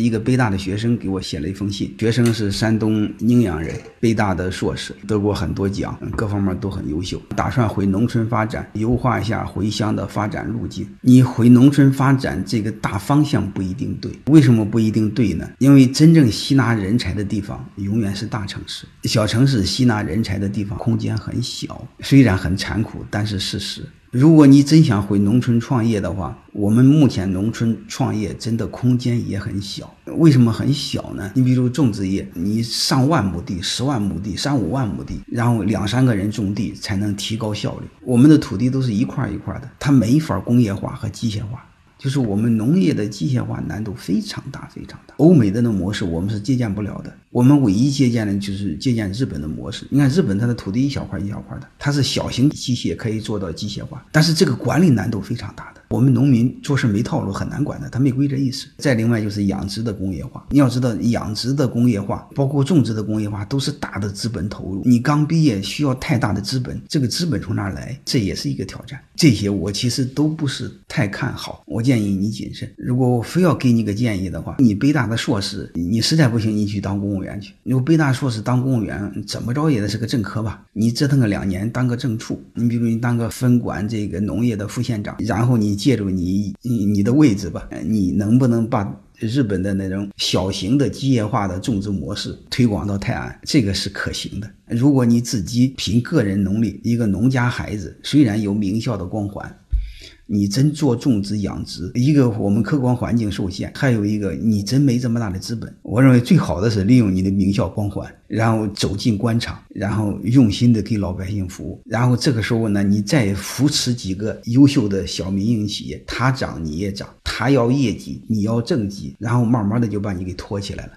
一个北大的学生给我写了一封信，学生是山东宁阳人，北大的硕士，得过很多奖，各方面都很优秀，打算回农村发展，优化一下回乡的发展路径。你回农村发展这个大方向不一定对，为什么不一定对呢？因为真正吸纳人才的地方永远是大城市，小城市吸纳人才的地方空间很小，虽然很残酷，但是事实。如果你真想回农村创业的话，我们目前农村创业真的空间也很小。为什么很小呢？你比如种植业，你上万亩地、十万亩地、三五万亩地，然后两三个人种地才能提高效率。我们的土地都是一块一块的，它没法工业化和机械化。就是我们农业的机械化难度非常大，非常大。欧美的那模式我们是借鉴不了的，我们唯一借鉴的就是借鉴日本的模式。你看日本它的土地一小块一小块的，它是小型机械可以做到机械化，但是这个管理难度非常大的。我们农民做事没套路，很难管的，他没规则意识。再另外就是养殖的工业化，你要知道养殖的工业化，包括种植的工业化，都是大的资本投入。你刚毕业需要太大的资本，这个资本从哪来？这也是一个挑战。这些我其实都不是太看好，我建议你谨慎。如果我非要给你个建议的话，你北大的硕士，你实在不行，你去当公务员去。如果北大硕士当公务员，怎么着也得是个正科吧？你折腾个两年，当个正处。你比如你当个分管这个农业的副县长，然后你。借助你你你的位置吧，你能不能把日本的那种小型的机械化的种植模式推广到泰安？这个是可行的。如果你自己凭个人能力，一个农家孩子，虽然有名校的光环。你真做种植养殖，一个我们客观环境受限，还有一个你真没这么大的资本。我认为最好的是利用你的名校光环，然后走进官场，然后用心的给老百姓服务。然后这个时候呢，你再扶持几个优秀的小民营企业，他涨你也涨，他要业绩你要政绩，然后慢慢的就把你给托起来了。